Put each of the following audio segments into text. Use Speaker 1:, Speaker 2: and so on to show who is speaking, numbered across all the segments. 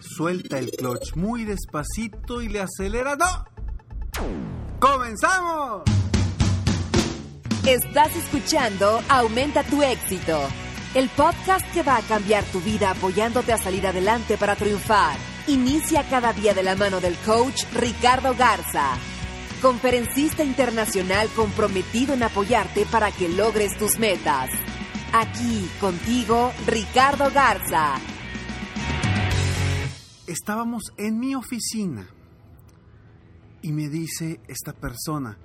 Speaker 1: Suelta el clutch muy despacito y le acelera. ¡No! ¡Comenzamos!
Speaker 2: Estás escuchando Aumenta tu éxito, el podcast que va a cambiar tu vida apoyándote a salir adelante para triunfar. Inicia cada día de la mano del coach Ricardo Garza, conferencista internacional comprometido en apoyarte para que logres tus metas. Aquí contigo, Ricardo Garza
Speaker 1: estábamos en mi oficina y me dice esta persona,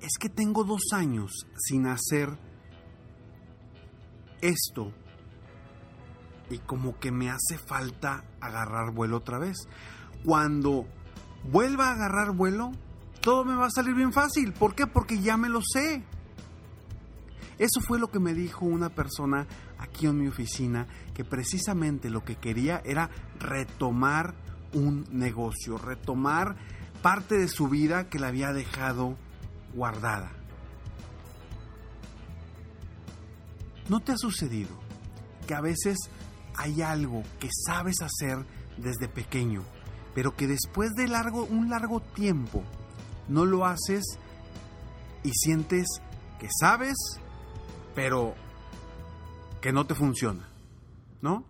Speaker 1: es que tengo dos años sin hacer esto y como que me hace falta agarrar vuelo otra vez. Cuando vuelva a agarrar vuelo, todo me va a salir bien fácil. ¿Por qué? Porque ya me lo sé. Eso fue lo que me dijo una persona aquí en mi oficina, que precisamente lo que quería era retomar un negocio, retomar parte de su vida que la había dejado guardada. ¿No te ha sucedido que a veces hay algo que sabes hacer desde pequeño, pero que después de largo, un largo tiempo no lo haces y sientes que sabes, pero que no te funciona, ¿no?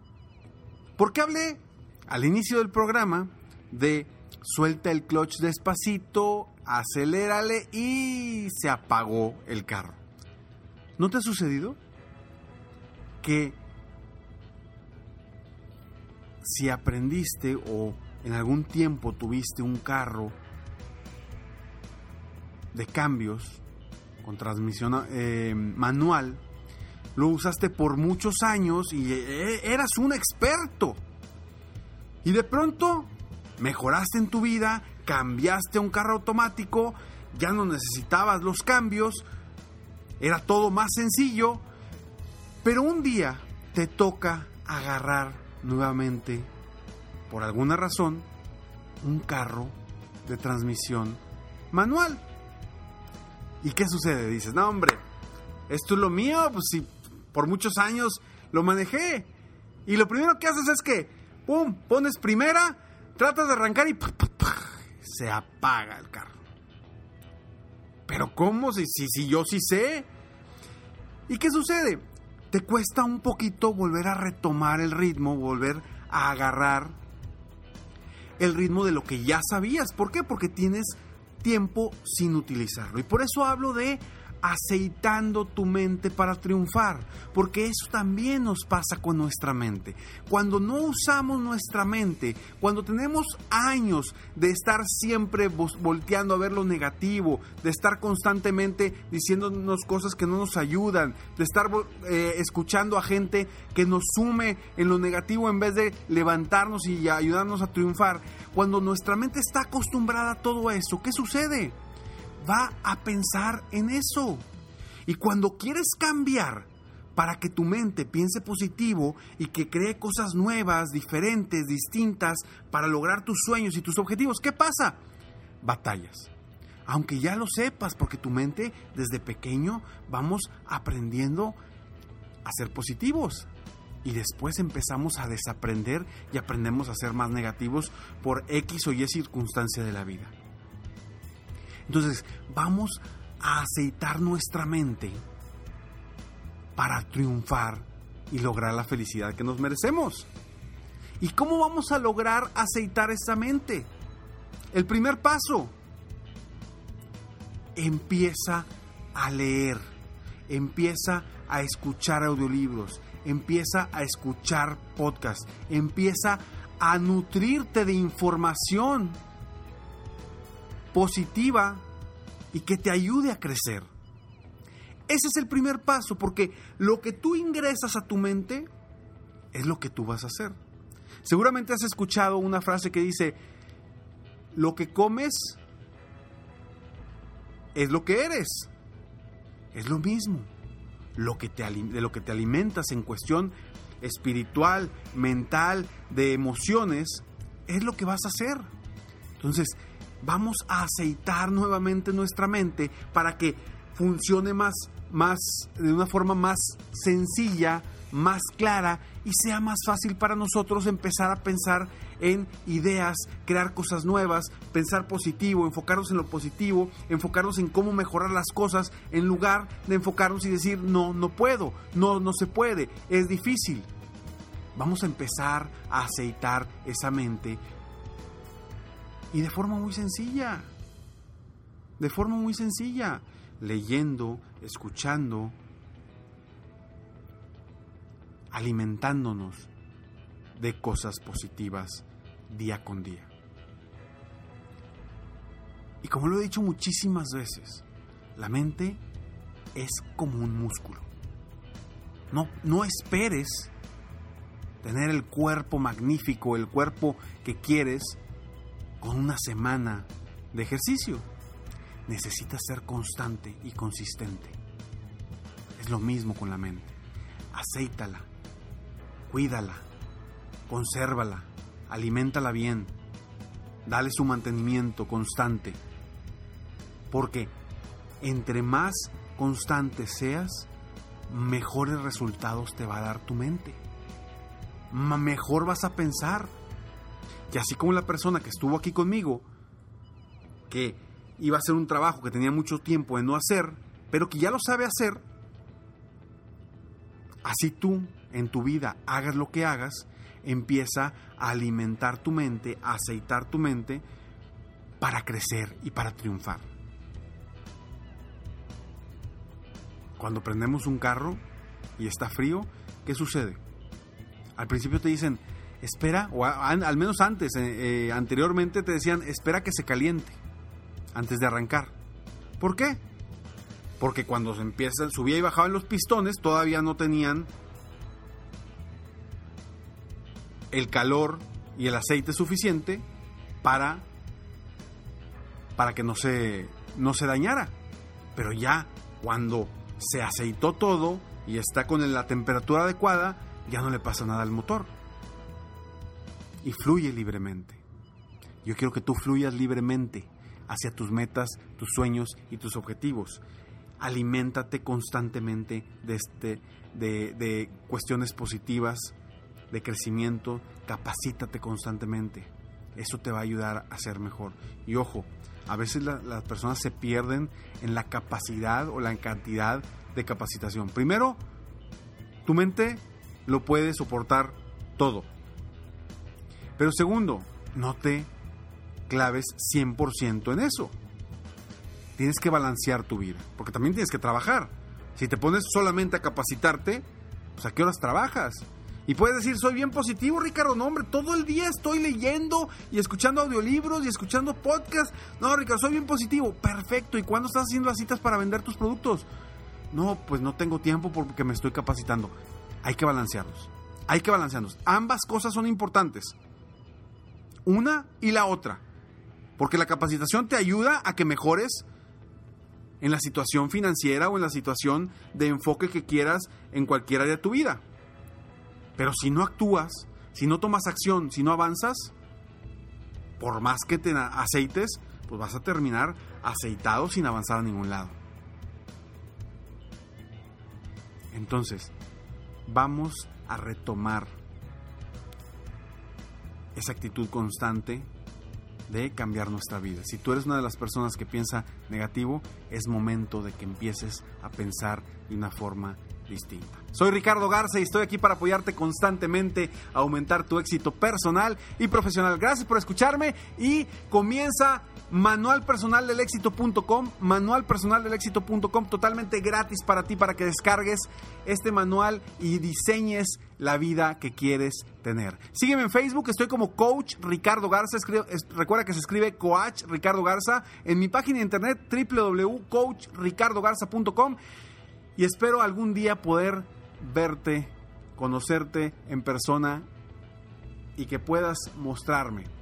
Speaker 1: Porque hablé al inicio del programa de suelta el clutch despacito, acelérale y se apagó el carro. ¿No te ha sucedido? Que si aprendiste o en algún tiempo tuviste un carro de cambios con transmisión eh, manual, lo usaste por muchos años y eh, eras un experto. Y de pronto mejoraste en tu vida, cambiaste a un carro automático, ya no necesitabas los cambios, era todo más sencillo, pero un día te toca agarrar nuevamente, por alguna razón, un carro de transmisión manual. ¿Y qué sucede? Dices, no hombre, esto es lo mío, pues si por muchos años lo manejé. Y lo primero que haces es que, ¡pum!, pones primera, tratas de arrancar y se apaga el carro. Pero ¿cómo? Si, si, si yo sí sé. ¿Y qué sucede? Te cuesta un poquito volver a retomar el ritmo, volver a agarrar el ritmo de lo que ya sabías. ¿Por qué? Porque tienes tiempo sin utilizarlo. Y por eso hablo de aceitando tu mente para triunfar, porque eso también nos pasa con nuestra mente. Cuando no usamos nuestra mente, cuando tenemos años de estar siempre volteando a ver lo negativo, de estar constantemente diciéndonos cosas que no nos ayudan, de estar eh, escuchando a gente que nos sume en lo negativo en vez de levantarnos y ayudarnos a triunfar, cuando nuestra mente está acostumbrada a todo eso, ¿qué sucede? Va a pensar en eso. Y cuando quieres cambiar para que tu mente piense positivo y que cree cosas nuevas, diferentes, distintas, para lograr tus sueños y tus objetivos, ¿qué pasa? Batallas. Aunque ya lo sepas, porque tu mente desde pequeño vamos aprendiendo a ser positivos. Y después empezamos a desaprender y aprendemos a ser más negativos por X o Y circunstancia de la vida. Entonces, vamos a aceitar nuestra mente para triunfar y lograr la felicidad que nos merecemos. ¿Y cómo vamos a lograr aceitar esa mente? El primer paso, empieza a leer, empieza a escuchar audiolibros, empieza a escuchar podcasts, empieza a nutrirte de información positiva y que te ayude a crecer. Ese es el primer paso, porque lo que tú ingresas a tu mente es lo que tú vas a hacer. Seguramente has escuchado una frase que dice, lo que comes es lo que eres. Es lo mismo. Lo que te, de lo que te alimentas en cuestión espiritual, mental, de emociones, es lo que vas a hacer. Entonces, vamos a aceitar nuevamente nuestra mente para que funcione más, más, de una forma más sencilla, más clara y sea más fácil para nosotros empezar a pensar en ideas, crear cosas nuevas, pensar positivo, enfocarnos en lo positivo, enfocarnos en cómo mejorar las cosas, en lugar de enfocarnos y decir, no, no puedo, no, no se puede, es difícil. Vamos a empezar a aceitar esa mente y de forma muy sencilla. De forma muy sencilla. Leyendo, escuchando, alimentándonos de cosas positivas día con día. Y como lo he dicho muchísimas veces, la mente es como un músculo. No, no esperes tener el cuerpo magnífico, el cuerpo que quieres con una semana de ejercicio. Necesitas ser constante y consistente. Es lo mismo con la mente. Aceítala, cuídala, consérvala, aliméntala bien, dale su mantenimiento constante. Porque entre más constante seas, mejores resultados te va a dar tu mente. Mejor vas a pensar y así como la persona que estuvo aquí conmigo, que iba a hacer un trabajo que tenía mucho tiempo de no hacer, pero que ya lo sabe hacer, así tú en tu vida hagas lo que hagas, empieza a alimentar tu mente, a aceitar tu mente para crecer y para triunfar. Cuando prendemos un carro y está frío, ¿qué sucede? Al principio te dicen, espera, o al menos antes, eh, eh, anteriormente te decían, espera que se caliente antes de arrancar. ¿Por qué? Porque cuando se empieza, subía y bajaban los pistones, todavía no tenían el calor y el aceite suficiente para, para que no se, no se dañara. Pero ya cuando se aceitó todo y está con la temperatura adecuada, ya no le pasa nada al motor y fluye libremente. Yo quiero que tú fluyas libremente hacia tus metas, tus sueños y tus objetivos. Aliméntate constantemente de, este, de, de cuestiones positivas, de crecimiento, capacítate constantemente. Eso te va a ayudar a ser mejor. Y ojo, a veces las personas se pierden en la capacidad o la cantidad de capacitación. Primero, tu mente lo puede soportar todo. Pero segundo, no te claves 100% en eso. Tienes que balancear tu vida, porque también tienes que trabajar. Si te pones solamente a capacitarte, pues a qué horas trabajas. Y puedes decir, soy bien positivo, Ricardo. No, hombre, todo el día estoy leyendo y escuchando audiolibros y escuchando podcasts. No, Ricardo, soy bien positivo. Perfecto. ¿Y cuándo estás haciendo las citas para vender tus productos? No, pues no tengo tiempo porque me estoy capacitando. Hay que balancearlos. Hay que balancearlos. Ambas cosas son importantes una y la otra. Porque la capacitación te ayuda a que mejores en la situación financiera o en la situación de enfoque que quieras en cualquier área de tu vida. Pero si no actúas, si no tomas acción, si no avanzas, por más que te aceites, pues vas a terminar aceitado sin avanzar a ningún lado. Entonces, vamos a retomar esa actitud constante de cambiar nuestra vida. Si tú eres una de las personas que piensa negativo, es momento de que empieces a pensar de una forma distinta. Soy Ricardo Garza y estoy aquí para apoyarte constantemente a aumentar tu éxito personal y profesional. Gracias por escucharme y comienza manualpersonaldelexito.com, manualpersonaldelexito.com totalmente gratis para ti para que descargues este manual y diseñes la vida que quieres tener. Sígueme en Facebook, estoy como Coach Ricardo Garza, recuerda que se escribe Coach Ricardo Garza, en mi página de internet www.coachricardogarza.com y espero algún día poder verte, conocerte en persona y que puedas mostrarme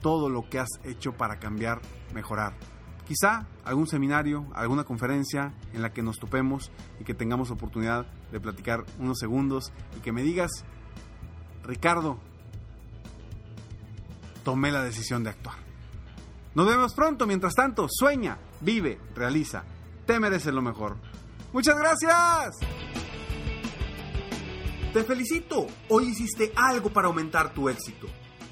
Speaker 1: todo lo que has hecho para cambiar, mejorar. Quizá algún seminario, alguna conferencia en la que nos topemos y que tengamos oportunidad de platicar unos segundos y que me digas, Ricardo, tomé la decisión de actuar. Nos vemos pronto, mientras tanto, sueña, vive, realiza. Te mereces lo mejor. Muchas gracias. Te felicito. Hoy hiciste algo para aumentar tu éxito.